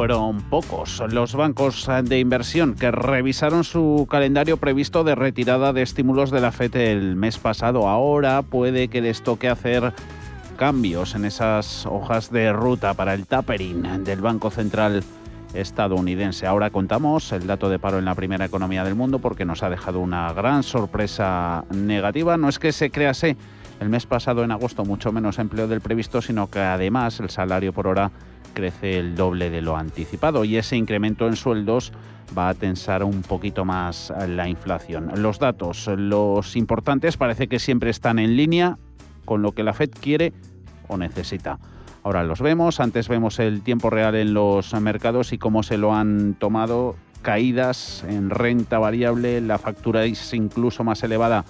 fueron pocos. Los bancos de inversión que revisaron su calendario previsto de retirada de estímulos de la FED el mes pasado. Ahora puede que les toque hacer cambios en esas hojas de ruta para el tapering del Banco Central estadounidense. Ahora contamos el dato de paro en la primera economía del mundo porque nos ha dejado una gran sorpresa negativa. No es que se crease el mes pasado en agosto mucho menos empleo del previsto, sino que además el salario por hora crece el doble de lo anticipado y ese incremento en sueldos va a tensar un poquito más la inflación. Los datos, los importantes, parece que siempre están en línea con lo que la Fed quiere o necesita. Ahora los vemos, antes vemos el tiempo real en los mercados y cómo se lo han tomado, caídas en renta variable, la factura es incluso más elevada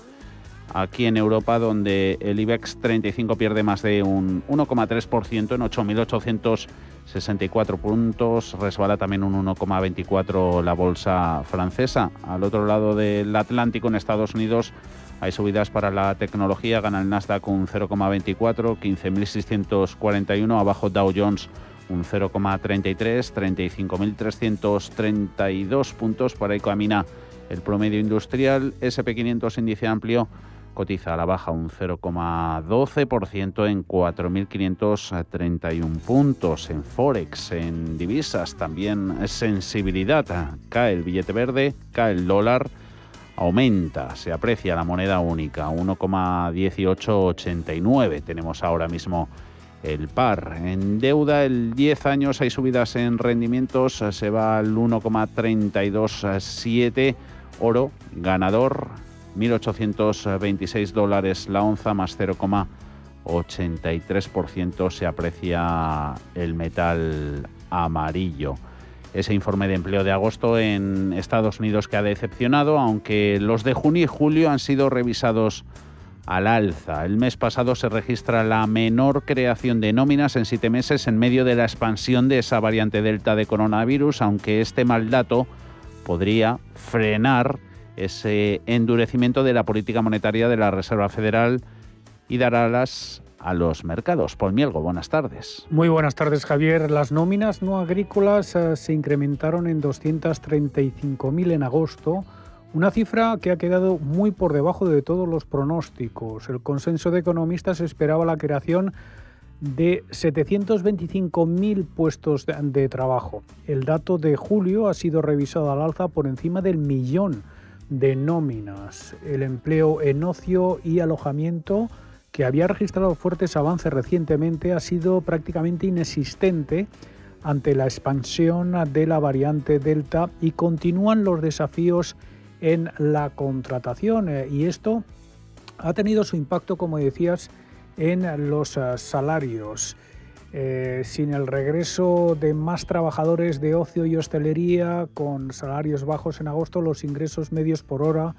aquí en Europa, donde el IBEX 35 pierde más de un 1,3% en 8.864 puntos, resbala también un 1,24 la bolsa francesa. Al otro lado del Atlántico, en Estados Unidos, hay subidas para la tecnología, gana el Nasdaq un 0,24, 15.641, abajo Dow Jones un 0,33, 35.332 puntos, por ahí camina el promedio industrial, SP500 índice amplio cotiza a la baja un 0,12% en 4.531 puntos. En Forex, en divisas, también sensibilidad. Cae el billete verde, cae el dólar aumenta, se aprecia la moneda única, 1,1889 tenemos ahora mismo el par. En deuda, el 10 años hay subidas en rendimientos, se va al 1,327, oro ganador, 1.826 dólares la onza más 0,83% se aprecia el metal amarillo ese informe de empleo de agosto en Estados Unidos que ha decepcionado, aunque los de junio y julio han sido revisados al alza. El mes pasado se registra la menor creación de nóminas en siete meses en medio de la expansión de esa variante delta de coronavirus, aunque este mal dato podría frenar ese endurecimiento de la política monetaria de la Reserva Federal y dar alas a los mercados. Paul Mielgo, buenas tardes. Muy buenas tardes, Javier. Las nóminas no agrícolas eh, se incrementaron en 235.000 en agosto, una cifra que ha quedado muy por debajo de todos los pronósticos. El consenso de economistas esperaba la creación de 725.000 puestos de, trabajo. El dato de julio ha sido revisado al alza por encima del millón de nóminas. El empleo en ocio y alojamiento que había registrado fuertes avances recientemente, ha sido prácticamente inexistente ante la expansión de la variante Delta y continúan los desafíos en la contratación. Eh, y esto ha tenido su impacto, como decías, en los eh, salarios. Eh, sin el regreso de más trabajadores de ocio y hostelería, con salarios bajos en agosto, los ingresos medios por hora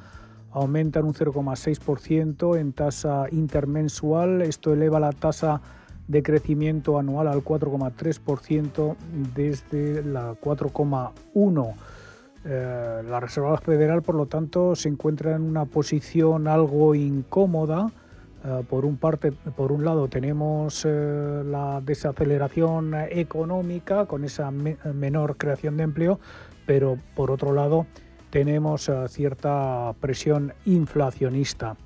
aumentan un 0,6% en tasa intermensual. Esto eleva la tasa de crecimiento anual al 4,3% desde la 4,1%. Eh, la Reserva Federal, por lo tanto, se encuentra en una posición algo incómoda. Eh, por, un parte, por un lado tenemos eh, la desaceleración económica con esa menor creación de empleo, pero por otro lado tenemos eh, cierta presión inflacionista.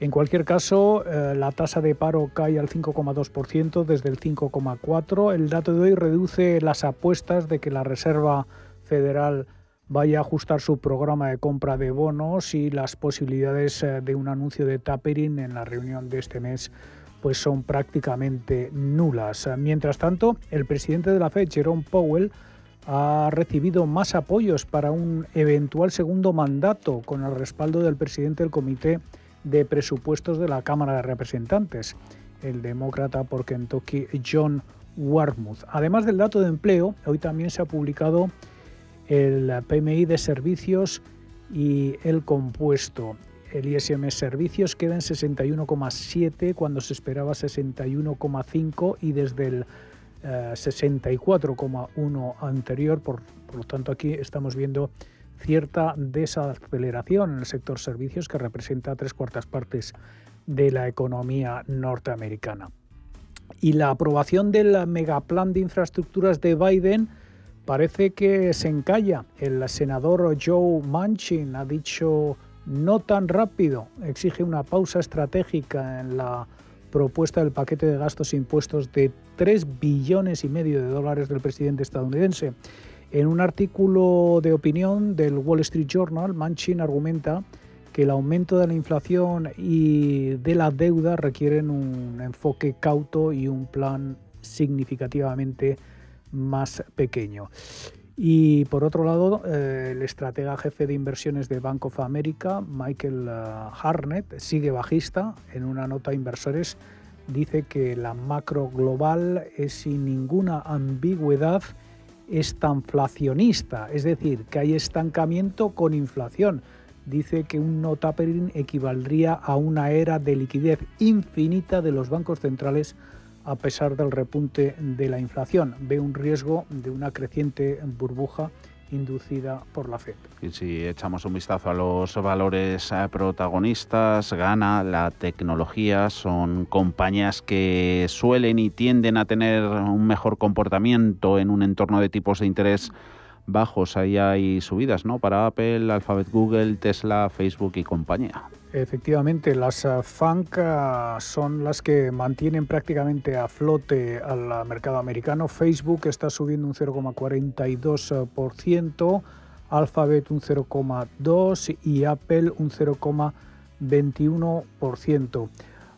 En cualquier caso, la tasa de paro cae al 5,2% desde el 5,4%. El dato de hoy reduce las apuestas de que la Reserva Federal vaya a ajustar su programa de compra de bonos y las posibilidades eh, de un anuncio de tapering en la reunión de este mes pues son prácticamente nulas. Mientras tanto, el presidente de la Fed, Jerome Powell, ha recibido más apoyos para un eventual segundo mandato con el respaldo del presidente del Comité de Presupuestos de la Cámara de Representantes, el demócrata por Kentucky John Warmuth. Además del dato de empleo, hoy también se ha publicado el PMI de servicios y el compuesto. El ISM Servicios queda en 61,7 cuando se esperaba 61,5 y desde el 64,1 eh, anterior, por, por, lo tanto aquí estamos viendo cierta desaceleración en el sector servicios que representa tres cuartas partes de la economía norteamericana. Y la aprobación del megaplan de infraestructuras de Biden parece que se encalla. El senador Joe Manchin ha dicho no tan rápido, exige una pausa estratégica en la propuesta del paquete de gastos e impuestos de 3 billones y medio de dólares del presidente estadounidense. En un artículo de opinión del Wall Street Journal, Manchin argumenta que el aumento de la inflación y de la deuda requieren un enfoque cauto y un plan significativamente más pequeño. Y por otro lado, eh, el estratega jefe de inversiones de Bank of America, Michael uh, Harnett, sigue bajista. En una nota a inversores dice que la macro global es sin ninguna ambigüedad estanflacionista, es decir, que hay estancamiento con inflación. Dice que un no tapering equivaldría a una era de liquidez infinita de los bancos centrales a pesar del repunte de la inflación. Ve un riesgo de una creciente burbuja inducida por la Fed. Y si echamos un vistazo a los valores eh, protagonistas, gana la tecnología, son compañías que suelen y tienden a tener un mejor comportamiento en un entorno de tipos de interés bajos. Ahí hay subidas, ¿no? Para Apple, Alphabet, Google, Tesla, Facebook y compañía. Efectivamente, las eh, FANC eh, son las que mantienen prácticamente a flote al mercado americano. Facebook está subiendo un 0,42%, Alphabet un 0,2% y Apple un 0,21%.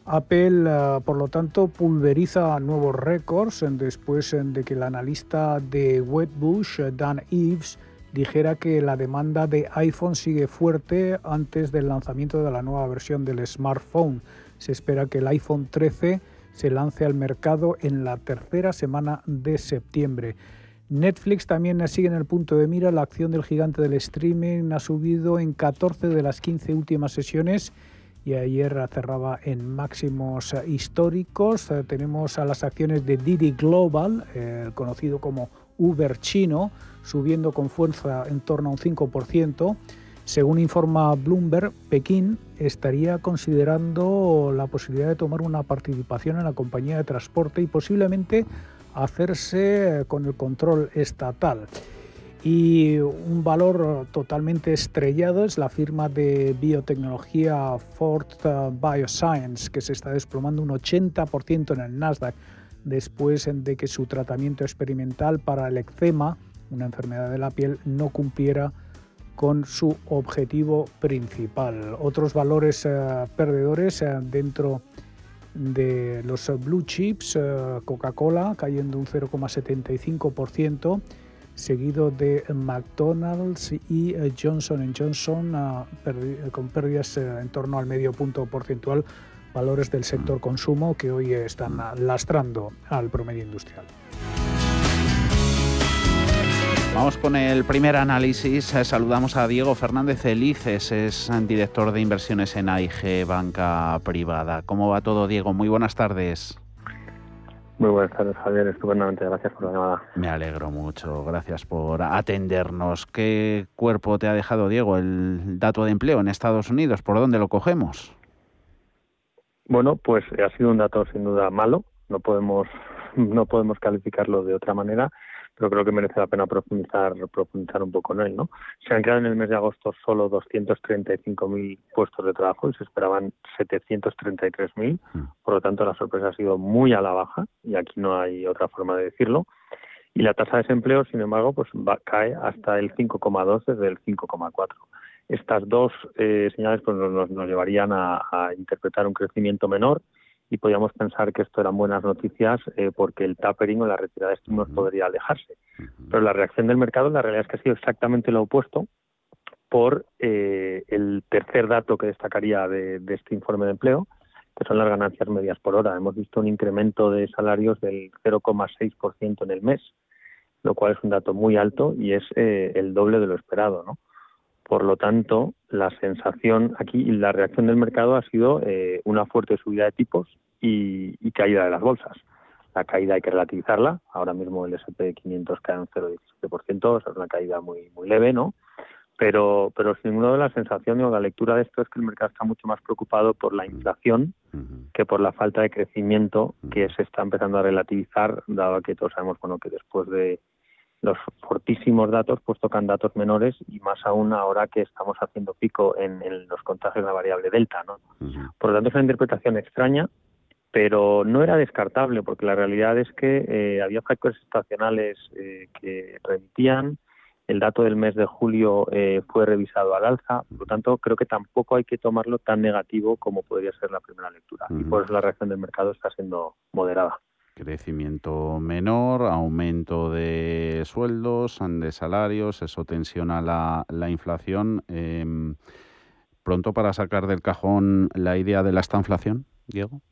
Apple, eh, por lo tanto, pulveriza nuevos récords después de que el analista de Wedbush, Dan Eves, dijera que la demanda de iPhone sigue fuerte antes del lanzamiento de la nueva versión del smartphone. Se espera que el iPhone 13 se lance al mercado en la tercera semana de septiembre. Netflix también sigue en el punto de mira. La acción del gigante del streaming ha subido en 14 de las 15 últimas sesiones y ayer cerraba en máximos históricos. Tenemos a las acciones de Didi Global, el conocido como Uber chino, subiendo con fuerza en torno a un 5%. Según informa Bloomberg, Pekín estaría considerando la posibilidad de tomar una participación en la compañía de transporte y posiblemente hacerse con el control estatal. Y un valor totalmente estrellado es la firma de biotecnología Ford Bioscience, que se está desplomando un 80% en el Nasdaq después de que su tratamiento experimental para el eczema una enfermedad de la piel, no cumpliera con su objetivo principal. Otros valores eh, perdedores eh, dentro de los blue chips, eh, Coca-Cola cayendo un 0,75%, seguido de McDonald's y Johnson Johnson con pérdidas en torno al medio punto porcentual, valores del sector consumo que hoy están lastrando al promedio industrial. Vamos con el primer análisis. Saludamos a Diego Fernández Elices, es director de inversiones en AIG Banca Privada. ¿Cómo va todo, Diego? Muy buenas tardes. Muy buenas tardes, Javier. Estupendamente. Gracias por la llamada. Me alegro mucho. Gracias por atendernos. ¿Qué cuerpo te ha dejado, Diego, el dato de empleo en Estados Unidos? ¿Por dónde lo cogemos? Bueno, pues ha sido un dato sin duda malo. No podemos, no podemos calificarlo de otra manera pero creo que merece la pena profundizar, profundizar un poco en él. ¿no? Se han creado en el mes de agosto solo 235.000 puestos de trabajo y se esperaban 733.000, mm. por lo tanto la sorpresa ha sido muy a la baja y aquí no hay otra forma de decirlo. Y la tasa de desempleo, sin embargo, pues va, cae hasta el 5,2 desde el 5,4. Estas dos eh, señales pues, nos, nos llevarían a, a interpretar un crecimiento menor y podíamos pensar que esto eran buenas noticias eh, porque el tapering o la retirada de estímulos podría alejarse. Pero la reacción del mercado, la realidad es que ha sido exactamente lo opuesto por eh, el tercer dato que destacaría de, este informe de empleo, que son las ganancias medias por hora. Hemos visto un incremento de salarios del 0,6% en el mes, lo cual es un dato muy alto y es eh, el doble de lo esperado, ¿no? Por lo tanto, la sensación aquí y la reacción del mercado ha sido eh, una fuerte subida de tipos y, caída de las bolsas. La caída hay que relativizarla. Ahora mismo el S&P 500 cae un 0,17%, es una caída muy muy leve, ¿no? Pero, pero sin duda la sensación o la lectura de esto es que el mercado está mucho más preocupado por la inflación que por la falta de crecimiento que se está empezando a relativizar, dado que todos sabemos bueno que después de los fortísimos datos pues tocan datos menores y más aún ahora que estamos haciendo pico en, los contagios de la variable delta, ¿no? Por lo tanto es una interpretación extraña, pero no era descartable porque la realidad es que eh, había factores estacionales eh, que remitían, el dato del mes de julio eh, fue revisado al alza, por lo tanto creo que tampoco hay que tomarlo tan negativo como podría ser la primera lectura. Y por eso la reacción del mercado está siendo moderada. Crecimiento menor, aumento de sueldos, de salarios, eso tensiona la, la inflación. Em, ¿Pronto para sacar del cajón la idea de la estanflación, Diego?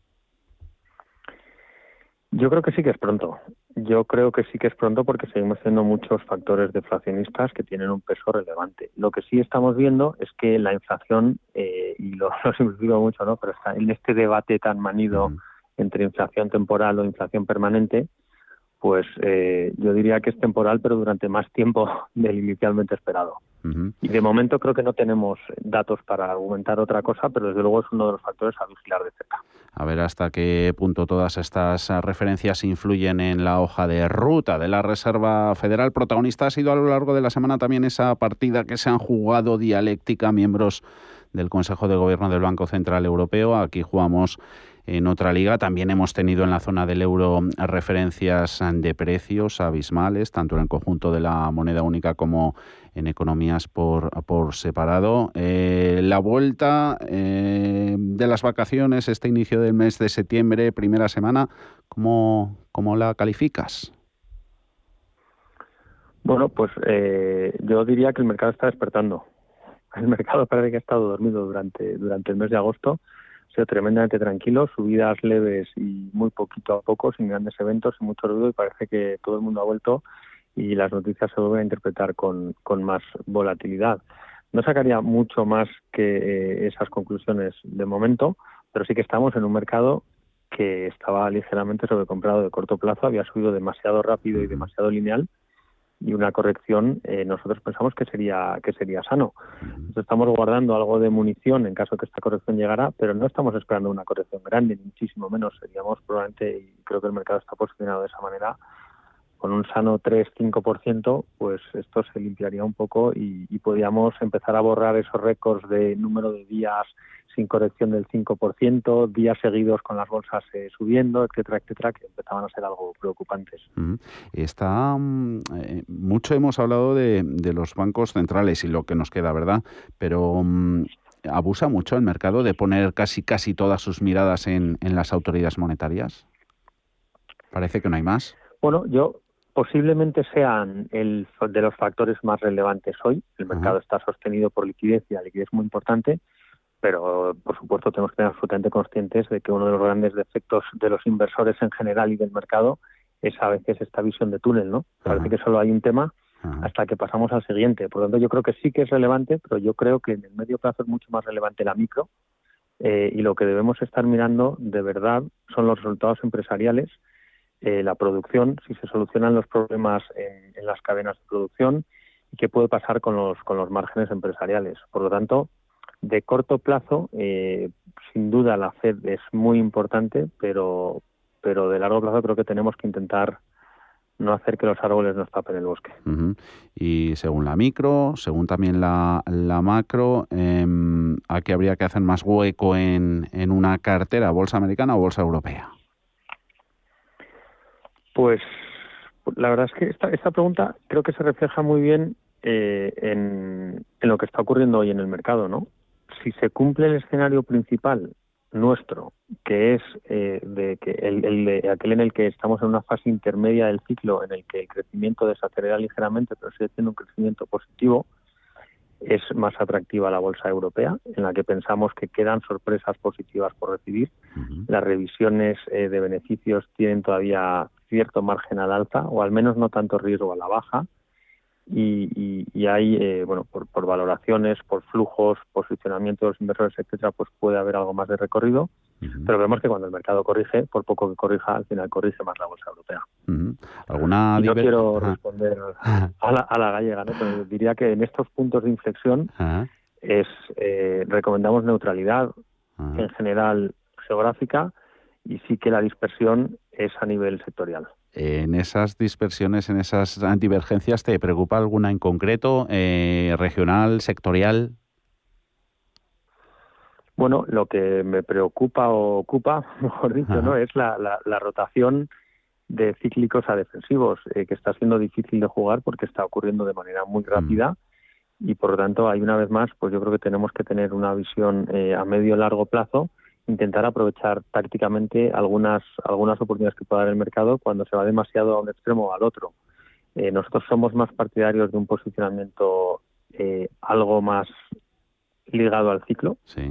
Yo creo que sí que es pronto. Yo creo que sí que es pronto porque seguimos teniendo muchos factores deflacionistas que tienen un peso relevante. Lo que sí estamos viendo es que la inflación, eh, y lo, lo simplifico mucho, ¿no? pero está en este debate tan manido entre inflación temporal o inflación permanente, pues eh, yo diría que es temporal, pero durante más tiempo del inicialmente esperado. Y de momento creo que no tenemos datos para argumentar otra cosa, pero desde luego es uno de los factores a vigilar de cerca. A ver hasta qué punto todas estas referencias influyen en la hoja de ruta de la Reserva Federal. Protagonista ha sido a lo largo de la semana también esa partida que se han jugado dialéctica miembros del Consejo de Gobierno del Banco Central Europeo. Aquí jugamos en otra liga. También hemos tenido en la zona del euro referencias de precios abismales, tanto en el conjunto de la moneda única como en economías por, por separado. Eh, la vuelta eh, de las vacaciones, este inicio del mes de septiembre, primera semana, ¿cómo, cómo la calificas? Bueno, pues eh, yo diría que el mercado está despertando. El mercado parece que ha estado dormido durante, durante el mes de agosto sido tremendamente tranquilo, subidas leves y muy poquito a poco, sin grandes eventos, sin mucho ruido y parece que todo el mundo ha vuelto y las noticias se vuelven a interpretar con, con más volatilidad. No sacaría mucho más que eh, esas conclusiones de momento, pero sí que estamos en un mercado que estaba ligeramente sobrecomprado de corto plazo, había subido demasiado rápido y demasiado lineal y una corrección eh, nosotros pensamos que sería que sería sano. estamos guardando algo de munición en caso que esta corrección llegara, pero no estamos esperando una corrección grande, ni muchísimo menos. Seríamos probablemente, y creo que el mercado está posicionado de esa manera, con un sano 3-5%, pues esto se limpiaría un poco y, y podríamos empezar a borrar esos récords de número de días sin corrección del 5%, días seguidos con las bolsas eh, subiendo, etcétera, etcétera, que empezaban a ser algo preocupantes. Está mm, eh, mucho hemos hablado de, los bancos centrales y lo que nos queda, ¿verdad? Pero mm, abusa mucho el mercado de poner casi casi todas sus miradas en, las autoridades monetarias. Parece que no hay más. Bueno, yo posiblemente sean el de los factores más relevantes hoy. El mercado está sostenido por liquidez y la liquidez es muy importante pero por supuesto tenemos que ser absolutamente conscientes de que uno de los grandes defectos de los inversores en general y del mercado es a veces esta visión de túnel, ¿no? Parece que solo hay un tema hasta que pasamos al siguiente. Por lo tanto, yo creo que sí que es relevante, pero yo creo que en el medio plazo es mucho más relevante la micro eh, y lo que debemos estar mirando de verdad son los resultados empresariales, eh, la producción, si se solucionan los problemas en, las cadenas de producción y qué puede pasar con los, con los márgenes empresariales. Por lo tanto, de corto plazo, eh, sin duda la Fed es muy importante, pero, pero de largo plazo creo que tenemos que intentar no hacer que los árboles nos tapen el bosque. Y según la micro, según también la, la macro, eh, ¿a qué habría que hacer más hueco en, en una cartera, bolsa americana o bolsa europea? Pues la verdad es que esta, esta pregunta creo que se refleja muy bien eh, en, lo que está ocurriendo hoy en el mercado, ¿no? si se cumple el escenario principal nuestro, que es eh, de que el, de aquel en el que estamos en una fase intermedia del ciclo, en el que el crecimiento desacelera ligeramente, pero sigue siendo un crecimiento positivo, es más atractiva la bolsa europea, en la que pensamos que quedan sorpresas positivas por recibir. Las revisiones eh, de beneficios tienen todavía cierto margen al alza, o al menos no tanto riesgo a la baja y, y, hay, eh, bueno, por, por, valoraciones, por flujos, posicionamientos de los inversores, etcétera, pues puede haber algo más de recorrido. Pero vemos que cuando el mercado corrige, por poco que corrija, al final corrige más la bolsa europea. ¿Alguna Yo quiero responder a la, a la gallega, ¿no? Pero diría que en estos puntos de inflexión es eh, recomendamos neutralidad en general geográfica y sí que la dispersión es a nivel sectorial. En esas dispersiones, en esas divergencias, ¿te preocupa alguna en concreto, eh, regional, sectorial? Bueno, lo que me preocupa o ocupa, mejor dicho, ¿no? es la, la, rotación de cíclicos a defensivos, eh, que está siendo difícil de jugar porque está ocurriendo de manera muy mm. rápida y por lo tanto, hay una vez más, pues yo creo que tenemos que tener una visión eh, a medio largo plazo, intentar aprovechar tácticamente algunas algunas oportunidades que pueda dar el mercado cuando se va demasiado a un extremo o al otro. Eh, nosotros somos más partidarios de un posicionamiento algo más ligado al ciclo. Sí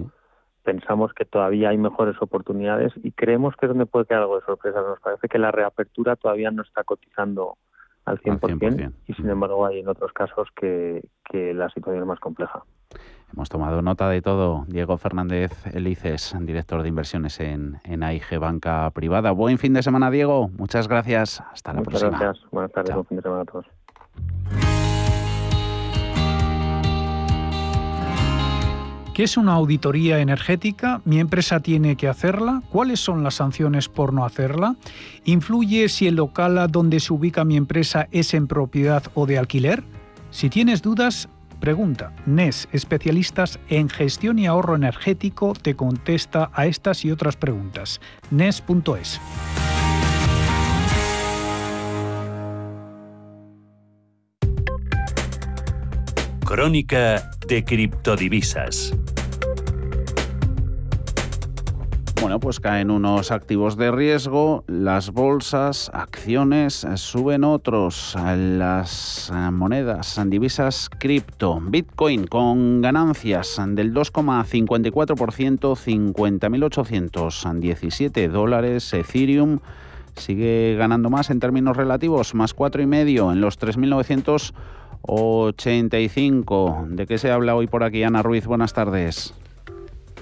pensamos que todavía hay mejores oportunidades y creemos que es donde puede quedar algo de sorpresa. Nos parece que la reapertura todavía no está cotizando al 100%, y sin embargo hay en otros casos que, la situación es más compleja. Hemos tomado nota de todo. Diego Fernández Elices, director de inversiones en, en AIG Banca Privada. Buen fin de semana, Diego. Muchas gracias. Hasta la próxima. Muchas gracias. Buenas tardes. Buen fin de semana a todos. ¿Qué es una auditoría energética? ¿Mi empresa tiene que hacerla? ¿Cuáles son las sanciones por no hacerla? ¿Influye si el local donde se ubica mi empresa es en propiedad o de alquiler? Si tienes dudas, pregunta. NES, especialistas en gestión y ahorro energético, te contesta a estas y otras preguntas. NES.es. Crónica de criptodivisas. Bueno, pues caen unos activos de riesgo, las bolsas, acciones, suben otros, las monedas, divisas cripto, Bitcoin con ganancias del 2,54%, 50.817 dólares, Ethereum sigue ganando más en términos relativos, más 4,5 en los 3.985. ¿De qué se habla hoy por aquí, Ana Ruiz? Buenas tardes.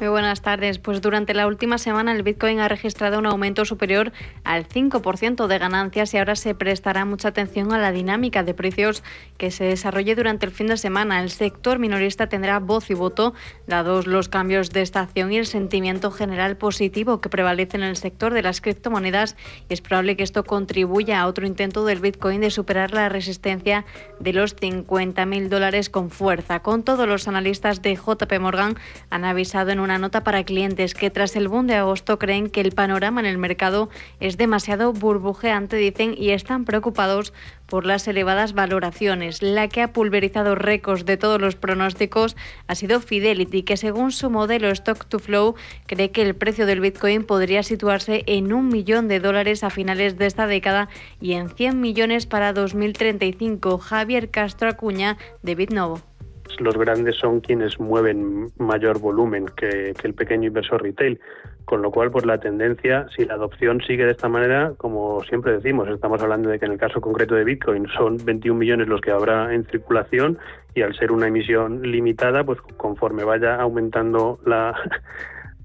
Muy buenas tardes. Pues durante la última semana el Bitcoin ha registrado un aumento superior al 5% de ganancias y ahora se prestará mucha atención a la dinámica de precios que se desarrolle durante el fin de semana. El sector minorista tendrá voz y voto, dados los cambios de estación y el sentimiento general positivo que prevalece en el sector de las criptomonedas y es probable que esto contribuya a otro intento del Bitcoin de superar la resistencia de los 50.000 dólares con fuerza. Con todos los analistas de JP Morgan han avisado en una una nota para clientes que tras el boom de agosto creen que el panorama en el mercado es demasiado burbujeante, dicen, y están preocupados por las elevadas valoraciones. La que ha pulverizado récords de todos los pronósticos ha sido Fidelity, que según su modelo Stock to Flow cree que el precio del Bitcoin podría situarse en un millón de dólares a finales de esta década y en 100 millones para 2035. Javier Castro Acuña de Bitnovo los grandes son quienes mueven mayor volumen que, el pequeño inversor retail. Con lo cual, pues la tendencia, si la adopción sigue de esta manera, como siempre decimos, estamos hablando de que en el caso concreto de Bitcoin son 21 millones los que habrá en circulación y al ser una emisión limitada, pues conforme vaya aumentando la,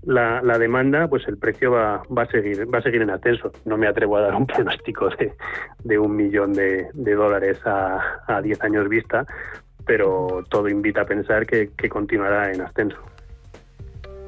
la, demanda, pues el precio va, va, a seguir va a seguir en ascenso. No me atrevo a dar un pronóstico de, de un millón de, dólares a, a 10 años vista, pero todo invita a pensar que, que continuará en ascenso.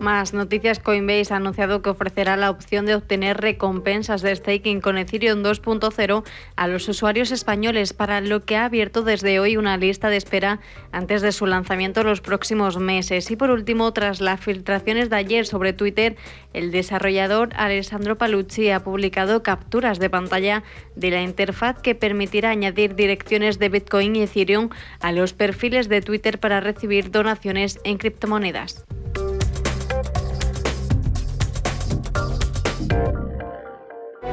Más noticias, Coinbase ha anunciado que ofrecerá la opción de obtener recompensas de staking con Ethereum 2.0 a los usuarios españoles, para lo que ha abierto desde hoy una lista de espera antes de su lanzamiento los próximos meses. Y por último, tras las filtraciones de ayer sobre Twitter, el desarrollador Alessandro Palucci ha publicado capturas de pantalla de la interfaz que permitirá añadir direcciones de Bitcoin y Ethereum a los perfiles de Twitter para recibir donaciones en criptomonedas.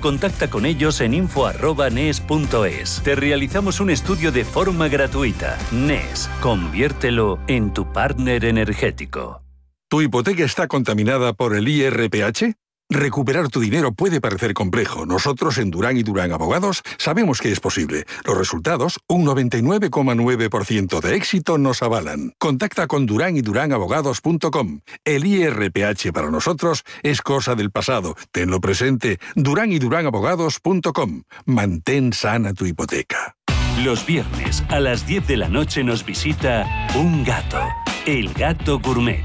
contacta con ellos en info.nes.es. Te realizamos un estudio de forma gratuita. NES, conviértelo en tu partner energético. ¿Tu hipoteca está contaminada por el IRPH? Recuperar tu dinero puede parecer complejo. Nosotros en Durán y Durán Abogados sabemos que es posible. Los resultados, un 99,9% de éxito nos avalan. Contacta con Durán y Durán Abogados.com. El IRPH para nosotros es cosa del pasado. Tenlo presente. Durán y Durán Abogados.com. Mantén sana tu hipoteca. Los viernes a las 10 de la noche nos visita un gato, el gato gourmet.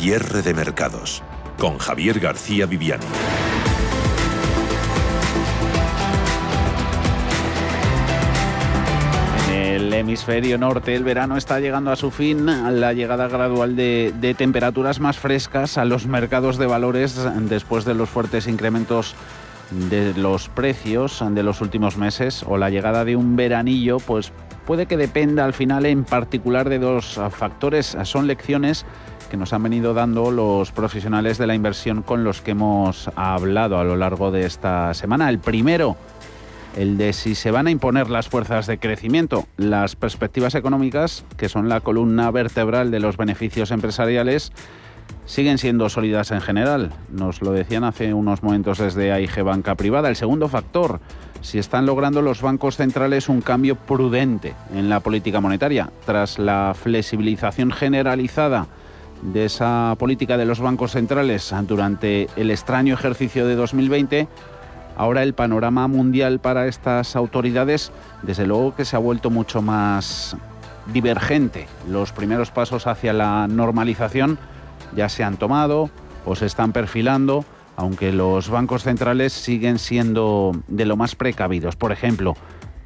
Cierre de mercados. Con Javier García Viviani. El hemisferio norte el verano está llegando a su fin, la llegada gradual de, de, temperaturas más frescas a los mercados de valores después de los fuertes incrementos de los precios de los últimos meses o la llegada de un veranillo, pues puede que dependa al final en particular de dos factores, son lecciones que nos han venido dando los profesionales de la inversión con los que hemos hablado a lo largo de esta semana. El primero, el de si se van a imponer las fuerzas de crecimiento. Las perspectivas económicas, que son la columna vertebral de los beneficios empresariales, siguen siendo sólidas en general. Nos lo decían hace unos momentos desde AIG Banca Privada. El segundo factor, si están logrando los bancos centrales un cambio prudente en la política monetaria. Tras la flexibilización generalizada de esa política de los bancos centrales durante el extraño ejercicio de 2020, ahora el panorama mundial para estas autoridades, desde luego que se ha vuelto mucho más divergente. Los primeros pasos hacia la normalización ya se han tomado o se están perfilando, aunque los bancos centrales siguen siendo de lo más precavidos. Por ejemplo,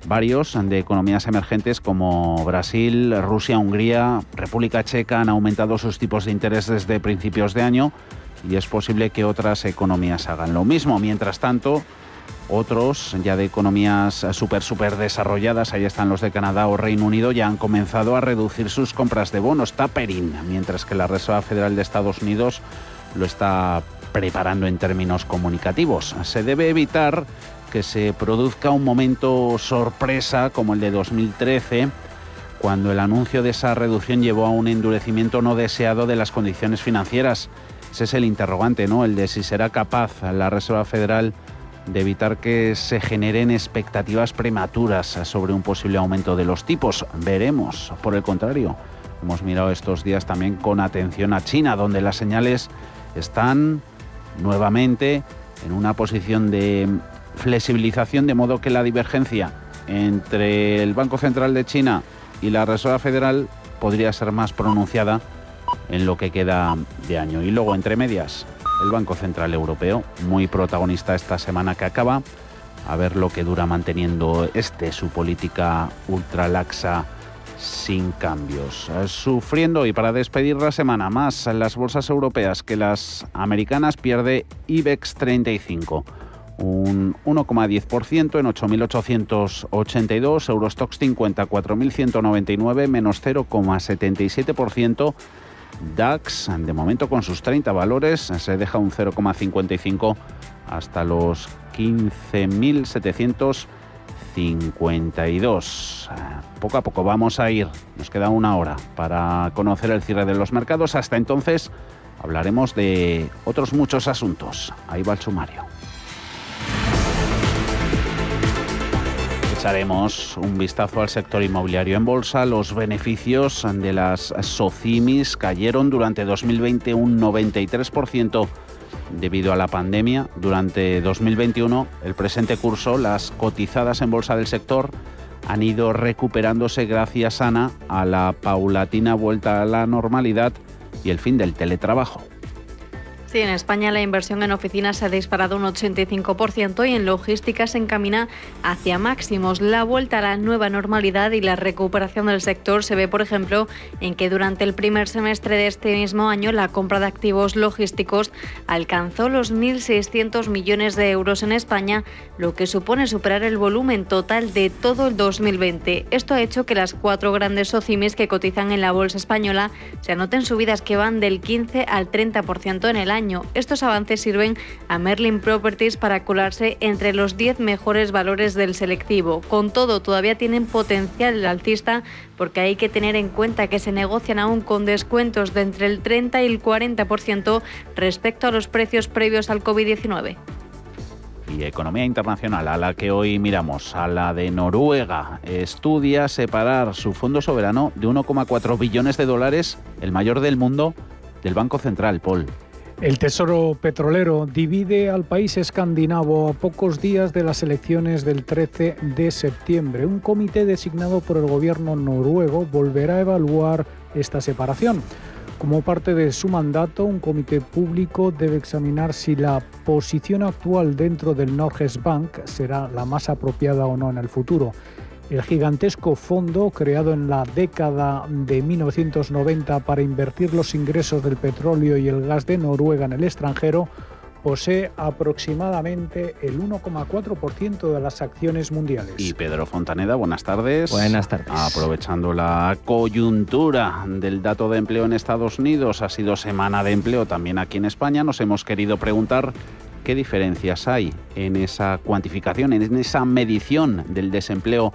Varios de economías emergentes como Brasil, Rusia, Hungría, República Checa han aumentado sus tipos de interés desde principios de año y es posible que otras economías hagan lo mismo. Mientras tanto, otros ya de economías súper, súper desarrolladas, ahí están los de Canadá o Reino Unido, ya han comenzado a reducir sus compras de bonos tapering, mientras que la Reserva Federal de Estados Unidos lo está preparando en términos comunicativos. Se debe evitar que se produzca un momento sorpresa como el de 2013, cuando el anuncio de esa reducción llevó a un endurecimiento no deseado de las condiciones financieras. Ese es el interrogante, ¿no? El de si será capaz la Reserva Federal de evitar que se generen expectativas prematuras sobre un posible aumento de los tipos. Veremos. Por el contrario, hemos mirado estos días también con atención a China, donde las señales están nuevamente en una posición de flexibilización de modo que la divergencia entre el Banco Central de China y la Reserva Federal podría ser más pronunciada en lo que queda de año. Y luego, entre medias, el Banco Central Europeo, muy protagonista esta semana que acaba, a ver lo que dura manteniendo este su política ultralaxa sin cambios. Sufriendo y para despedir la semana más las bolsas europeas que las americanas pierde IBEX 35 un 1,10% en 8.882, Eurostox 50, 4.199, menos 0,77%. DAX, de momento con sus 30 valores, se deja un 0,55 hasta los 15.752. Poco a poco vamos a ir, nos queda una hora para conocer el cierre de los mercados. Hasta entonces hablaremos de otros muchos asuntos. Ahí va el sumario. Echaremos un vistazo al sector inmobiliario en bolsa. Los beneficios de las SOCIMIS cayeron durante 2020 un 93% debido a la pandemia. Durante 2021, el presente curso, las cotizadas en bolsa del sector han ido recuperándose gracias, Ana, a la paulatina vuelta a la normalidad y el fin del teletrabajo. Sí, en España la inversión en oficinas se ha disparado un 85% y en logística se encamina hacia máximos. La vuelta a la nueva normalidad y la recuperación del sector se ve, por ejemplo, en que durante el primer semestre de este mismo año la compra de activos logísticos alcanzó los 1.600 millones de euros en España, lo que supone superar el volumen total de todo el 2020. Esto ha hecho que las cuatro grandes socimis que cotizan en la bolsa española se anoten subidas que van del 15 al 30% en el año estos avances sirven a Merlin Properties para colarse entre los 10 mejores valores del selectivo. Con todo, todavía tienen potencial alcista porque hay que tener en cuenta que se negocian aún con descuentos de entre el 30 y el 40% respecto a los precios previos al COVID-19 y economía internacional, a la que hoy miramos, a la de Noruega, estudia separar su fondo soberano de 1,4 billones de dólares, el mayor del mundo, del Banco Central, Paul. El Tesoro Petrolero divide al país escandinavo a pocos días de las elecciones del 13 de septiembre. Un comité designado por el gobierno noruego volverá a evaluar esta separación. Como parte de su mandato, un comité público debe examinar si la posición actual dentro del Norges Bank será la más apropiada o no en el futuro. El gigantesco fondo, creado en la década de 1990 para invertir los ingresos del petróleo y el gas de Noruega en el extranjero, posee aproximadamente el 1,4% de las acciones mundiales. Y Pedro Fontaneda, buenas tardes. Buenas tardes. Aprovechando la coyuntura del dato de empleo en Estados Unidos, ha sido semana de empleo también aquí en España, nos hemos querido preguntar qué diferencias hay en esa cuantificación, en esa medición del desempleo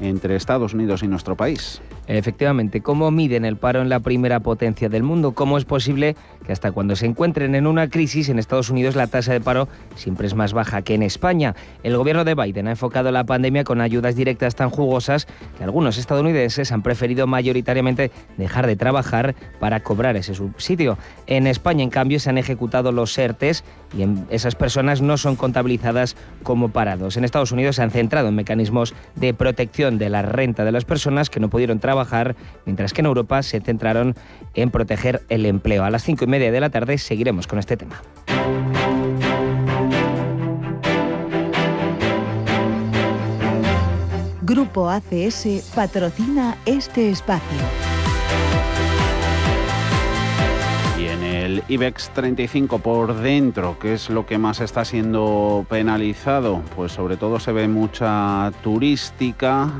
entre Estados Unidos y nuestro país. Efectivamente, ¿cómo miden el paro en la primera potencia del mundo? ¿Cómo es posible que hasta cuando se encuentren en una crisis en Estados Unidos la tasa de paro siempre es más baja que en España? El gobierno de Biden ha enfocado la pandemia con ayudas directas tan jugosas que algunos estadounidenses han preferido mayoritariamente dejar de trabajar para cobrar ese subsidio. En España, en cambio, se han ejecutado los ERTES y esas personas no son contabilizadas como parados. En Estados Unidos se han centrado en mecanismos de protección de la renta de las personas que no pudieron trabajar mientras que en Europa se centraron en proteger el empleo. A las cinco y media de la tarde seguiremos con este tema. Grupo ACS patrocina este espacio. Y en el IBEX 35 por dentro, ¿qué es lo que más está siendo penalizado? Pues sobre todo se ve mucha turística,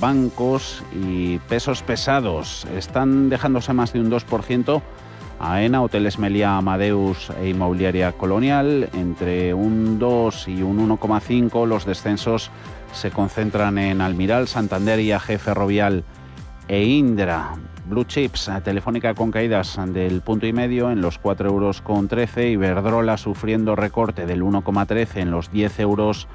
bancos y pesos pesados. Están dejándose más de un 2%. AENA, Hoteles Melia Amadeus e Inmobiliaria Colonial, entre un 2 y un 1,5 los descensos se concentran en Almiral, Santander y AG Ferrovial e Indra. Blue Chips, Telefónica con caídas del punto y medio en los 4 euros con 13, Iberdrola sufriendo recorte del 1,13 en los 10 euros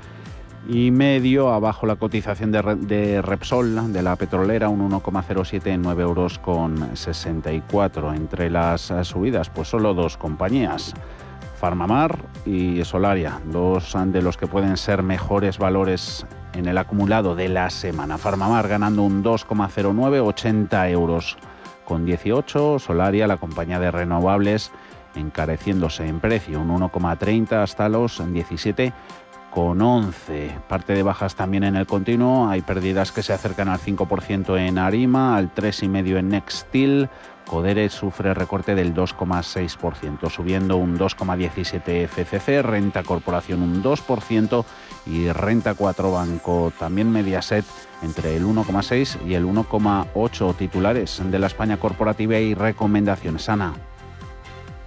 y medio, abajo la cotización de, Repsol, de la petrolera, un 1,07 en 9 euros con 64. Entre las subidas, pues solo dos compañías, Farmamar y Solaria, dos de los que pueden ser mejores valores en el acumulado de la semana. Farmamar ganando un 2,09, 80 euros con 18. Solaria, la compañía de renovables, encareciéndose en precio, un 1,30 hasta los 17 con 11. Parte de bajas también en el continuo. Hay pérdidas que se acercan al 5% en Arima, al 3,5% en Nextil. Codere sufre recorte del 2,6%, subiendo un 2,17% FCC, Renta Corporación un 2% y Renta 4 Banco, también Mediaset, entre el 1,6 y el 1,8 titulares de la España corporativa y recomendaciones. Ana.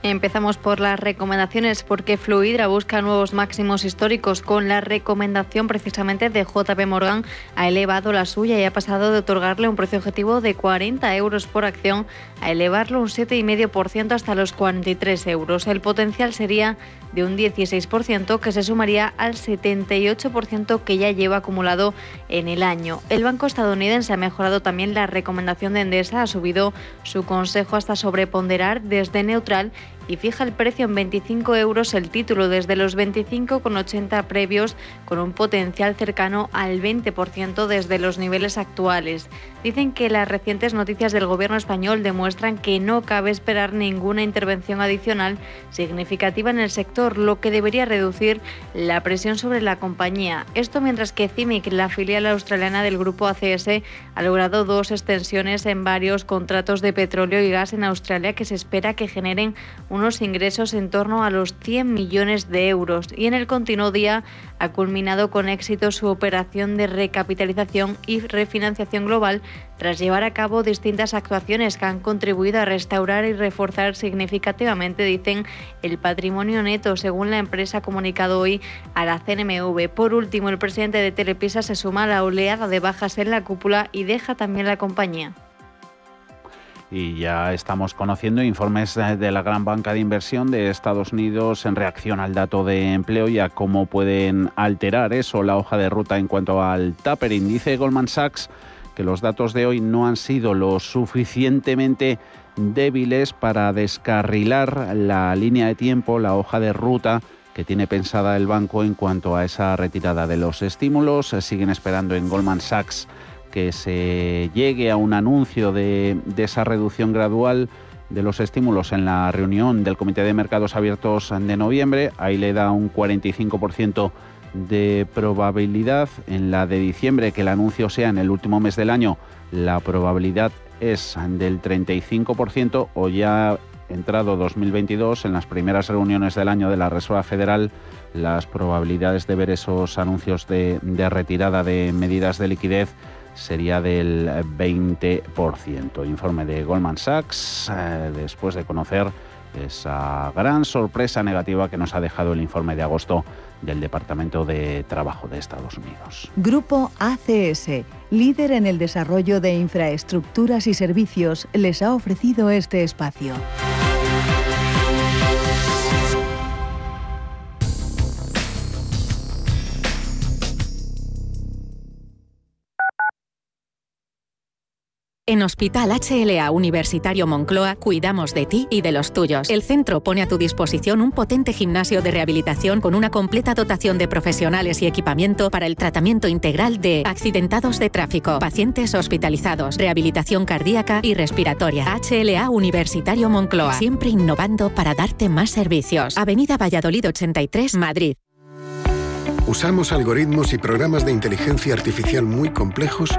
Empezamos por las recomendaciones porque Fluidra busca nuevos máximos históricos. Con la recomendación precisamente de JP Morgan ha elevado la suya y ha pasado de otorgarle un precio objetivo de 40 euros por acción a elevarlo un 7,5% hasta los 43 euros. El potencial sería de un 16% que se sumaría al 78% que ya lleva acumulado en el año. El banco estadounidense ha mejorado también la recomendación de Endesa, ha subido su consejo hasta sobreponderar desde neutral y fija el precio en 25 euros el título desde los 25,80 previos con un potencial cercano al 20% desde los niveles actuales. Dicen que las recientes noticias del gobierno español demuestran que no cabe esperar ninguna intervención adicional significativa en el sector, lo que debería reducir la presión sobre la compañía. Esto mientras que CIMIC, la filial australiana del grupo ACS, ha logrado dos extensiones en varios contratos de petróleo y gas en Australia que se espera que generen unos ingresos en torno a los 100 millones de euros y en el continuo día ha culminado con éxito su operación de recapitalización y refinanciación global tras llevar a cabo distintas actuaciones que han contribuido a restaurar y reforzar significativamente, dicen, el patrimonio neto, según la empresa comunicado hoy a la CNMV. Por último, el presidente de Telepisa se suma a la oleada de bajas en la cúpula y deja también la compañía y ya estamos conociendo informes de la gran banca de inversión de Estados Unidos en reacción al dato de empleo y a cómo pueden alterar eso la hoja de ruta en cuanto al tapering. Dice Goldman Sachs que los datos de hoy no han sido lo suficientemente débiles para descarrilar la línea de tiempo, la hoja de ruta que tiene pensada el banco en cuanto a esa retirada de los estímulos. Siguen esperando en Goldman Sachs que se llegue a un anuncio de, esa reducción gradual de los estímulos en la reunión del Comité de Mercados Abiertos de noviembre. Ahí le da un 45% de probabilidad. En la de diciembre, que el anuncio sea en el último mes del año, la probabilidad es del 35% o ya entrado 2022, en las primeras reuniones del año de la Reserva Federal, las probabilidades de ver esos anuncios de retirada de medidas de liquidez sería del 20%. Informe de Goldman Sachs, eh, después de conocer esa gran sorpresa negativa que nos ha dejado el informe de agosto del Departamento de Trabajo de Estados Unidos. Grupo ACS, líder en el desarrollo de infraestructuras y servicios, les ha ofrecido este espacio. En Hospital HLA Universitario Moncloa cuidamos de ti y de los tuyos. El centro pone a tu disposición un potente gimnasio de rehabilitación con una completa dotación de profesionales y equipamiento para el tratamiento integral de accidentados de tráfico, pacientes hospitalizados, rehabilitación cardíaca y respiratoria. HLA Universitario Moncloa, siempre innovando para darte más servicios. Avenida Valladolid 83, Madrid. Usamos algoritmos y programas de inteligencia artificial muy complejos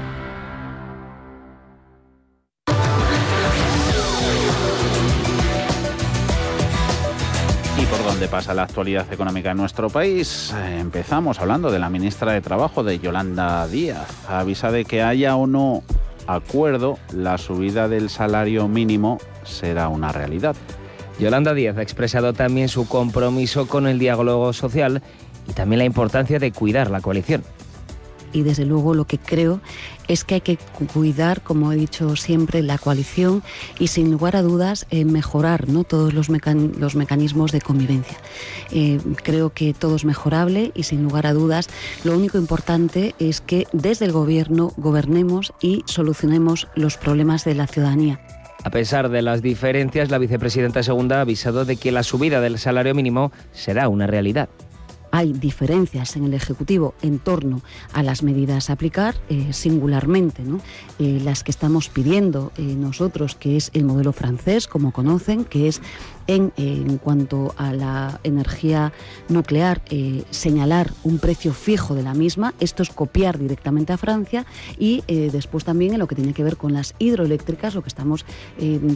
Dónde pasa la actualidad económica en nuestro país? Empezamos hablando de la ministra de Trabajo, de Yolanda Díaz. Avisa de que haya o no acuerdo, la subida del salario mínimo será una realidad. Yolanda Díaz ha expresado también su compromiso con el diálogo social y también la importancia de cuidar la coalición. Y desde luego lo que creo es que hay que cuidar, como he dicho siempre, la coalición y sin lugar a dudas eh, mejorar ¿no? todos los, mecan- los mecanismos de convivencia. Eh, creo que todo es mejorable y sin lugar a dudas lo único importante es que desde el gobierno gobernemos y solucionemos los problemas de la ciudadanía. A pesar de las diferencias, la vicepresidenta segunda ha avisado de que la subida del salario mínimo será una realidad. Hay diferencias en el Ejecutivo en torno a las medidas a aplicar, eh, singularmente ¿no? Eh, las que estamos pidiendo eh, nosotros, que es el modelo francés, como conocen, que es en, cuanto a la energía nuclear, señalar un precio fijo de la misma, esto es copiar directamente a Francia y después también en lo que tiene que ver con las hidroeléctricas, lo que estamos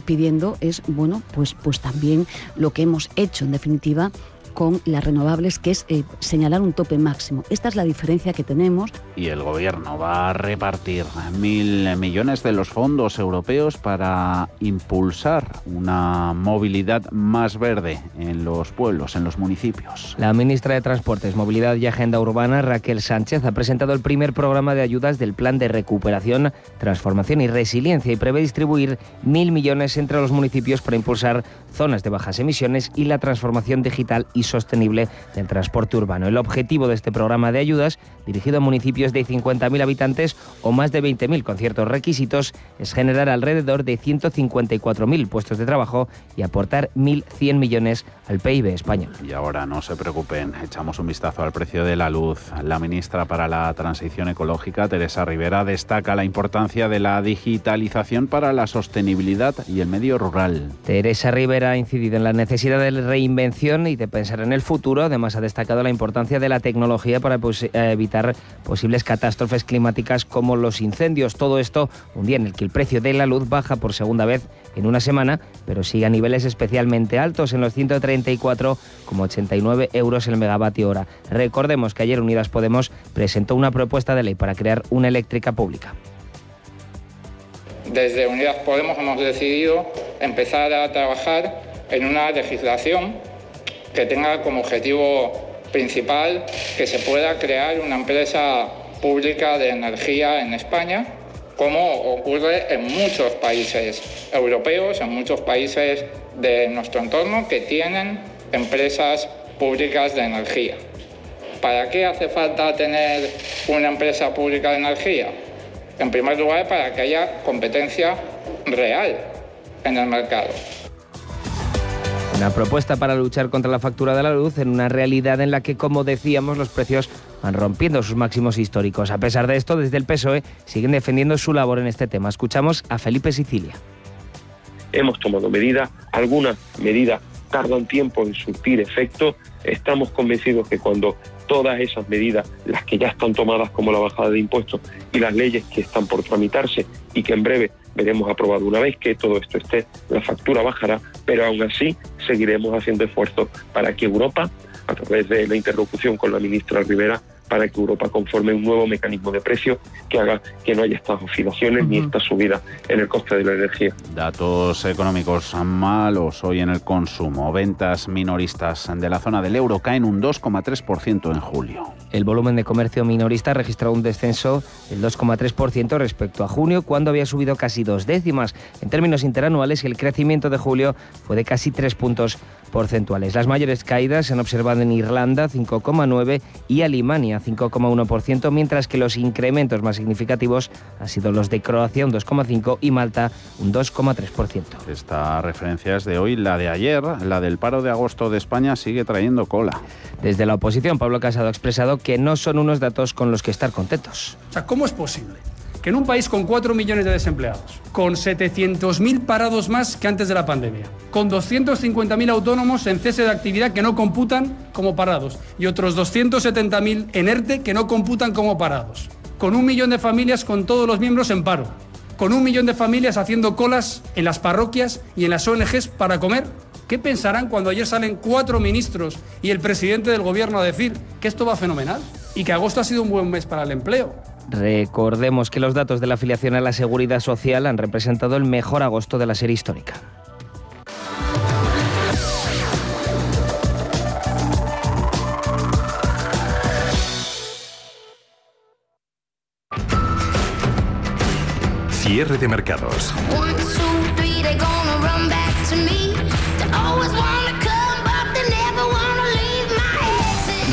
pidiendo es, bueno, pues, pues también lo que hemos hecho en definitiva con las renovables, que es eh, señalar un tope máximo. Esta es la diferencia que tenemos. Y el gobierno va a repartir mil millones de los fondos europeos para impulsar una movilidad más verde en los pueblos, en los municipios. La ministra de Transportes, Movilidad y Agenda Urbana, Raquel Sánchez, ha presentado el primer programa de ayudas del Plan de Recuperación, Transformación y Resiliencia y prevé distribuir mil millones entre los municipios para impulsar zonas de bajas emisiones y la transformación digital y sostenible del transporte urbano. El objetivo de este programa de ayudas, dirigido a municipios de 50.000 habitantes o más de 20.000 con ciertos requisitos, es generar alrededor de 154.000 puestos de trabajo y aportar 1.100 millones al PIB español. Y ahora no se preocupen, echamos un vistazo al precio de la luz. La ministra para la Transición Ecológica, Teresa Rivera, destaca la importancia de la digitalización para la sostenibilidad y el medio rural. Teresa Rivera ha incidido en la necesidad de reinvención y de pensar en el futuro. Además, ha destacado la importancia de la tecnología para pues, eh, evitar posibles catástrofes climáticas como los incendios. Todo esto un día en el que el precio de la luz baja por segunda vez en una semana, pero sigue a niveles especialmente altos en los 134,89 euros el megavatio hora. Recordemos que ayer Unidas Podemos presentó una propuesta de ley para crear una eléctrica pública. Desde Unidas Podemos hemos decidido empezar a trabajar en una legislación que tenga como objetivo principal que se pueda crear una empresa pública de energía en España, como ocurre en muchos países europeos, en muchos países de nuestro entorno que tienen empresas públicas de energía. ¿Para qué hace falta tener una empresa pública de energía? En primer lugar, para que haya competencia real en el mercado. Una propuesta para luchar contra la factura de la luz en una realidad en la que, como decíamos, los precios van rompiendo sus máximos históricos. A pesar de esto, desde el PSOE siguen defendiendo su labor en este tema. Escuchamos a Felipe Sicilia. hemos tomado medidas, algunas medidas tardan tiempo en surtir efecto. Estamos convencidos que cuando todas esas medidas, las que ya están tomadas como la bajada de impuestos y las leyes que están por tramitarse y que en breve veremos aprobado. Una vez que todo esto esté, la factura bajará, pero aún así seguiremos haciendo esfuerzos para que Europa, a través de la interlocución con la ministra Rivera, para que Europa conforme un nuevo mecanismo de precio que haga que no haya estas oscilaciones ni esta subida en el coste de la energía. Datos económicos malos hoy en el consumo. Ventas minoristas de la zona del euro caen un 2,3% en julio. El volumen de comercio minorista ha registrado un descenso del 2,3% respecto a junio, cuando había subido casi dos décimas. En términos interanuales, el crecimiento de julio fue de casi tres puntos porcentuales. Las mayores caídas se han observado en Irlanda, 5,9, y Alemania, Estonia 5,1%, mientras que los incrementos más significativos han sido los de Croacia un 2,5% y Malta un 2,3%. Esta referencia es de hoy, la de ayer, la del paro de agosto de España sigue trayendo cola. Desde la oposición, Pablo Casado ha expresado que no son unos datos con los que estar contentos. O sea, ¿cómo es posible? que en un país con 4 millones de desempleados, con 700.000 parados más que antes de la pandemia, con 250.000 autónomos en cese de actividad que no computan como parados y otros 270.000 en ERTE que no computan como parados, con un millón de familias con todos los miembros en paro, con un millón de familias haciendo colas en las parroquias y en las ONGs para comer. ¿Qué pensarán cuando ayer salen cuatro ministros y el presidente del gobierno a decir que esto va fenomenal y que agosto ha sido un buen mes para el empleo? Recordemos que los datos de la afiliación a la seguridad social han representado el mejor agosto de la serie histórica. Cierre de mercados.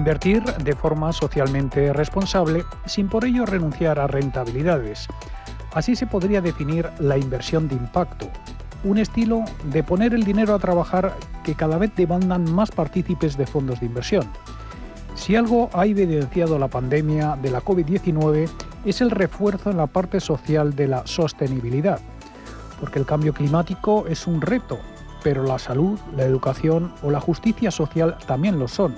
Invertir de forma socialmente responsable sin por ello renunciar a rentabilidades. Así se podría definir la inversión de impacto, un estilo de poner el dinero a trabajar que cada vez demandan más partícipes de fondos de inversión. Si algo ha evidenciado la pandemia de la COVID-19 es el refuerzo en la parte social de la sostenibilidad, porque el cambio climático es un reto, pero la salud, la educación o la justicia social también lo son.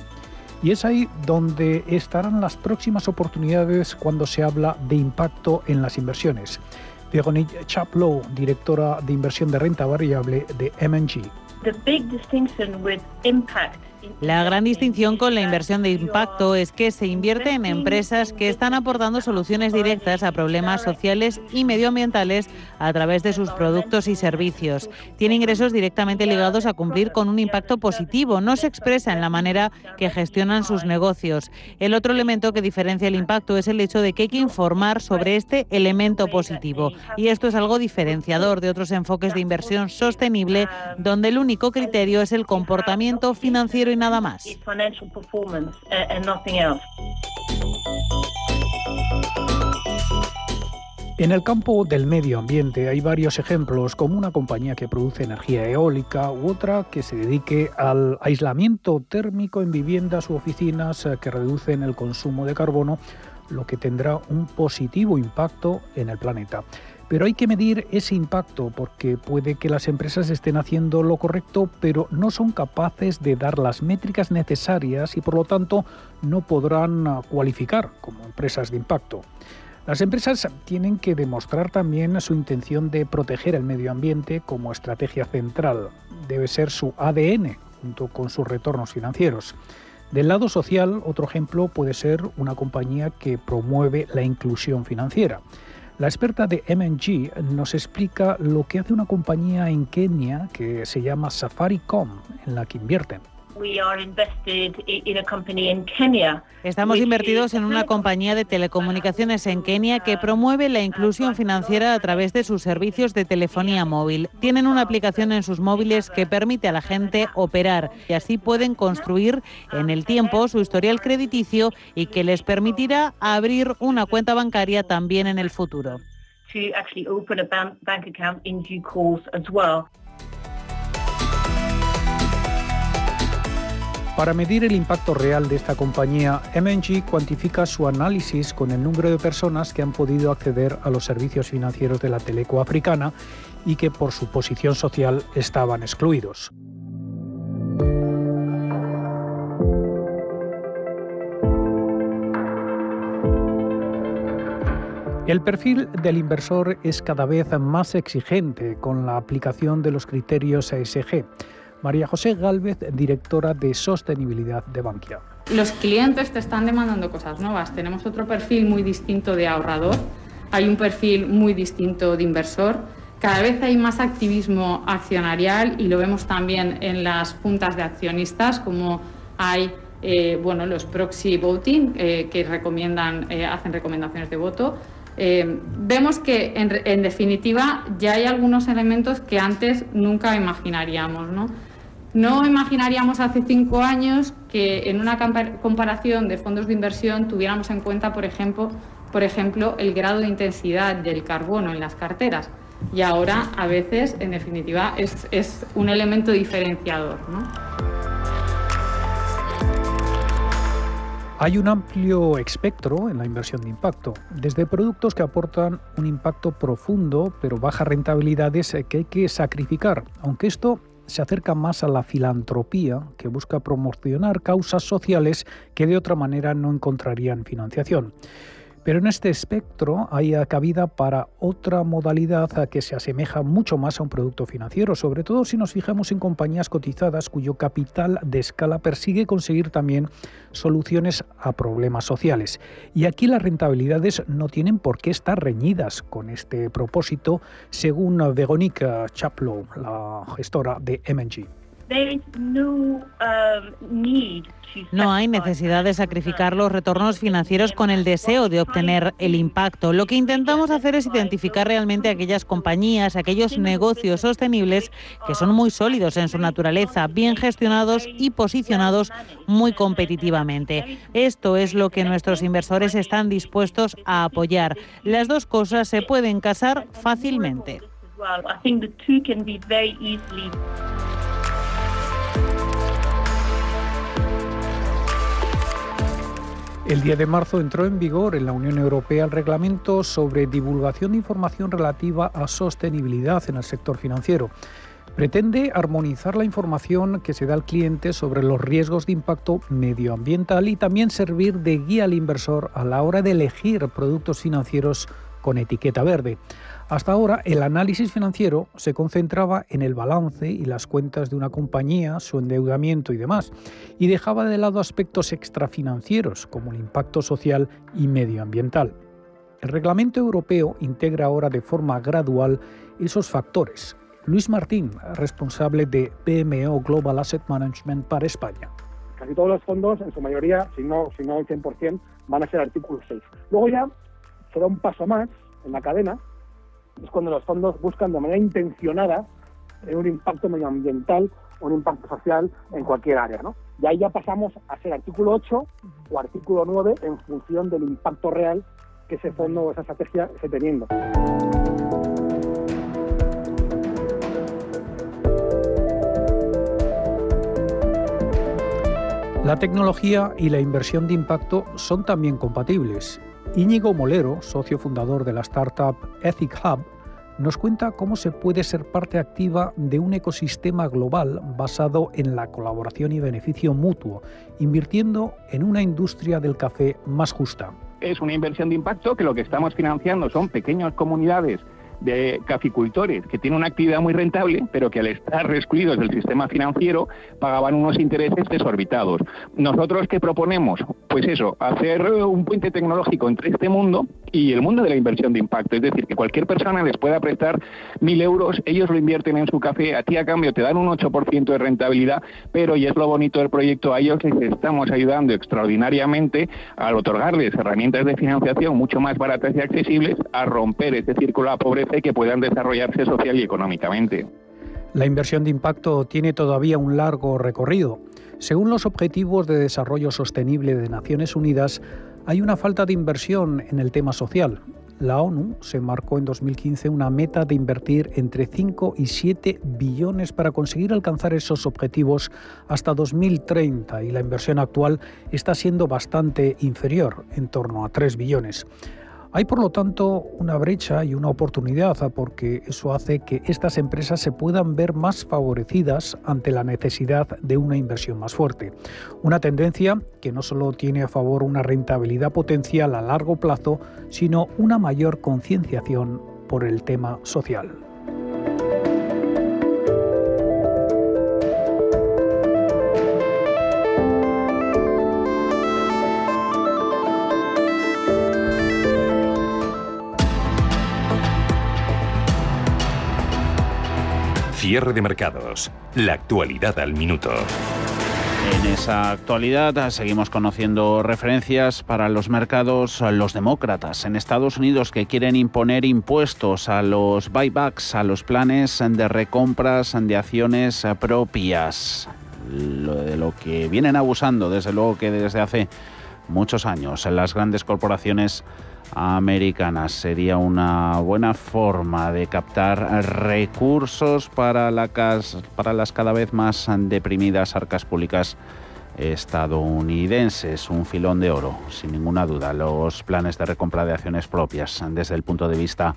Y es ahí donde estarán las próximas oportunidades cuando se habla de impacto en las inversiones. Veronique Chaplow, directora de inversión de renta variable de MG. La gran distinción con la inversión de impacto es que se invierte en empresas que están aportando soluciones directas a problemas sociales y medioambientales a través de sus productos y servicios. Tiene ingresos directamente ligados a cumplir con un impacto positivo. No se expresa en la manera que gestionan sus negocios. El otro elemento que diferencia el impacto es el hecho de que hay que informar sobre este elemento positivo. Y esto es algo diferenciador de otros enfoques de inversión sostenible, donde el único criterio es el comportamiento financiero y nada más. En el campo del medio ambiente hay varios ejemplos, como una compañía que produce energía eólica u otra que se dedique al aislamiento térmico en viviendas u oficinas eh, que reducen el consumo de carbono, lo que tendrá un positivo impacto en el planeta. Pero hay que medir ese impacto porque puede que las empresas estén haciendo lo correcto, pero no son capaces de dar las métricas necesarias y por lo tanto no podrán ah, cualificar como empresas de impacto. Las empresas tienen que demostrar también su intención de proteger el medio ambiente como estrategia central. Debe ser su ADN junto con sus retornos financieros. Del lado social, otro ejemplo puede ser una compañía que promueve la inclusión financiera. La experta de MNG nos explica lo que hace una compañía en Kenia que se llama Safaricom, en la que invierten. Estamos invertidos en una compañía de telecomunicaciones en Kenia que promueve la inclusión financiera a través de sus servicios de telefonía móvil. Tienen una aplicación en sus móviles que permite a la gente operar y así pueden construir en el tiempo su historial crediticio y que les permitirá abrir una cuenta bancaria también en el futuro. Para medir el impacto real de esta compañía, MNG cuantifica su análisis con el número de personas que han podido acceder a los servicios financieros de la teleco africana y que por su posición social estaban excluidos. El perfil del inversor es cada vez más exigente con la aplicación de los criterios ESG. María José Gálvez, directora de sostenibilidad de Bankia. Los clientes te están demandando cosas nuevas. Tenemos otro perfil muy distinto de ahorrador hay un perfil muy distinto de inversor. Cada vez hay más activismo accionarial y lo vemos también en las juntas de accionistas, como hay eh, bueno, los proxy voting eh, que recomiendan, eh, hacen recomendaciones de voto. vemos que en, definitiva ya hay algunos elementos que antes nunca imaginaríamos. ¿no? No imaginaríamos hace cinco años que en una comparación de fondos de inversión tuviéramos en cuenta, por ejemplo, por ejemplo, el grado de intensidad del carbono en las carteras. Y ahora, a veces, en definitiva, es, es un elemento diferenciador. Hay un amplio espectro en la inversión de impacto, desde productos que aportan un impacto profundo pero bajas rentabilidades que hay que sacrificar, aunque esto se acerca más a la filantropía que busca promocionar causas sociales que de otra manera no encontrarían financiación. Pero en este espectro hay cabida para otra modalidad que se asemeja mucho más a un producto financiero, sobre todo si nos fijamos en compañías cotizadas cuyo capital de escala persigue conseguir también soluciones a problemas sociales. Y aquí las rentabilidades no tienen por qué estar reñidas con este propósito, según Veronica Chaplow, la gestora de MG. No hay necesidad de sacrificar los retornos financieros con el deseo de obtener el impacto. Lo que intentamos hacer es identificar realmente aquellas compañías, aquellos negocios sostenibles que son muy sólidos en su naturaleza, bien gestionados y posicionados muy competitivamente. Esto es lo que nuestros inversores están dispuestos a apoyar. Las dos cosas se pueden casar fácilmente. El 10 de marzo entró en vigor en la Unión Europea el reglamento sobre divulgación de información relativa a sostenibilidad en el sector financiero. Pretende armonizar la información que se da al cliente sobre los riesgos de impacto medioambiental y también servir de guía al inversor a la hora de elegir productos financieros con etiqueta verde. Hasta ahora, el análisis financiero se concentraba en el balance y las cuentas de una compañía, su endeudamiento y demás, y dejaba de lado aspectos extrafinancieros como el impacto social y medioambiental. El reglamento europeo integra ahora de forma gradual esos factores. Luis Martín, responsable de PMO Global Asset Management para España. Casi todos los fondos, en su mayoría, si no, si no el 100%, van a ser artículo 6. Luego ya se da un paso más en la cadena es cuando los fondos buscan de manera intencionada un impacto medioambiental o un impacto social en cualquier área. ¿no? Y ahí ya pasamos a ser artículo 8 o artículo 9 en función del impacto real que ese fondo o esa estrategia esté teniendo. La tecnología y la inversión de impacto son también compatibles Íñigo Molero, socio fundador de la startup Ethic Hub, nos cuenta cómo se puede ser parte activa de un ecosistema global basado en la colaboración y beneficio mutuo, invirtiendo en una industria del café más justa. Es una inversión de impacto que lo que estamos financiando son pequeñas comunidades de caficultores que tienen una actividad muy rentable, pero que al estar excluidos del sistema financiero pagaban unos intereses desorbitados. Nosotros qué proponemos? Pues eso, hacer un puente tecnológico entre este mundo y el mundo de la inversión de impacto, es decir, que cualquier persona les pueda prestar mil euros, ellos lo invierten en su café, a ti a cambio te dan un 8% de rentabilidad, pero y es lo bonito del proyecto, a ellos les estamos ayudando extraordinariamente al otorgarles herramientas de financiación mucho más baratas y accesibles a romper este círculo de pobreza que puedan desarrollarse social y económicamente. La inversión de impacto tiene todavía un largo recorrido. Según los Objetivos de Desarrollo Sostenible de Naciones Unidas, hay una falta de inversión en el tema social. La ONU se marcó en 2015 una meta de invertir entre 5 y 7 billones para conseguir alcanzar esos objetivos hasta 2030 y la inversión actual está siendo bastante inferior, en torno a 3 billones. Hay por lo tanto una brecha y una oportunidad porque eso hace que estas empresas se puedan ver más favorecidas ante la necesidad de una inversión más fuerte. Una tendencia que no solo tiene a favor una rentabilidad potencial a largo plazo, sino una mayor concienciación por el tema social. Cierre de mercados. La actualidad al minuto. En esa actualidad seguimos conociendo referencias para los mercados, los demócratas en Estados Unidos que quieren imponer impuestos a los buybacks, a los planes de recompras de acciones propias. Lo de lo que vienen abusando, desde luego que desde hace muchos años, las grandes corporaciones americanas. Sería una buena forma de captar recursos para, para las cada vez más deprimidas arcas públicas estadounidenses. Un filón de oro, sin ninguna duda. Los planes de recompra de acciones propias desde el punto de vista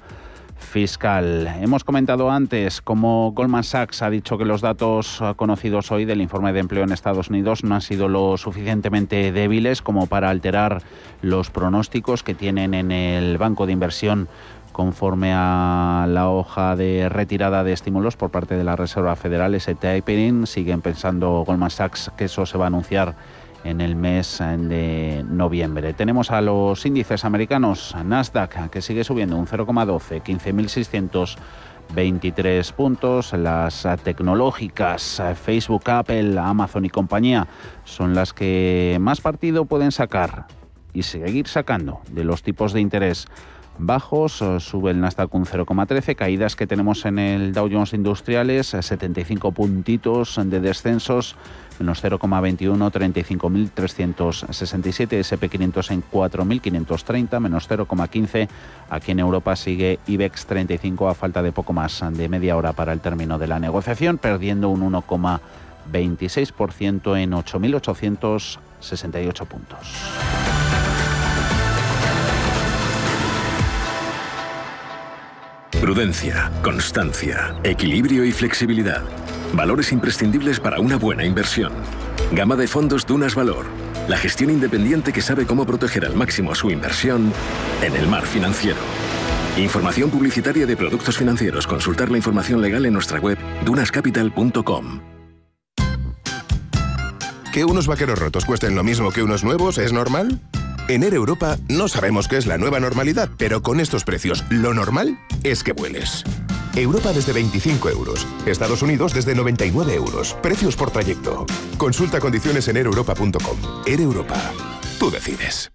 fiscal. Hemos comentado antes cómo Goldman Sachs ha dicho que los datos conocidos hoy del informe de empleo en Estados Unidos no han sido lo suficientemente débiles como para alterar los pronósticos que tienen en el banco de inversión conforme a la hoja de retirada de estímulos por parte de la Reserva Federal, ese tapering. Siguen pensando Goldman Sachs que eso se va a anunciar en el mes de noviembre. Tenemos a los índices americanos, Nasdaq, que sigue subiendo un 0,12, 15.623 puntos. Las tecnológicas, Facebook, Apple, Amazon y compañía, son las que más partido pueden sacar y seguir sacando de los tipos de interés bajos, sube el Nasdaq un 0,13, caídas que tenemos en el Dow Jones Industriales, 75 puntitos de descensos, menos 0,21, 35.367, SP500 en 4.530, menos 0,15. Aquí en Europa sigue IBEX 35 a falta de poco más de media hora para el término de la negociación, perdiendo un 1,26% en 8.868 puntos. Prudencia, constancia, equilibrio y flexibilidad. Valores imprescindibles para una buena inversión. Gama de fondos Dunas Valor. La gestión independiente que sabe cómo proteger al máximo su inversión en el mar financiero. Información publicitaria de productos financieros. Consultar la información legal en nuestra web dunascapital.com. ¿Que unos vaqueros rotos cuesten lo mismo que unos nuevos es normal? En Air Europa no sabemos qué es la nueva normalidad, pero con estos precios, lo normal es que vueles. Europa desde 25 euros. Estados Unidos desde 99 euros. Precios por trayecto. Consulta condiciones en aereuropa.com. Air Europa. Tú decides.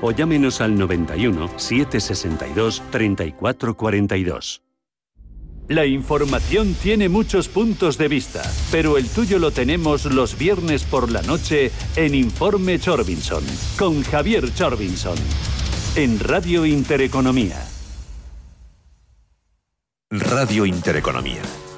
o llámenos al 91 762 3442. La información tiene muchos puntos de vista, pero el tuyo lo tenemos los viernes por la noche en Informe Chorbinson, con Javier Chorbinson, en Radio Intereconomía. Radio Intereconomía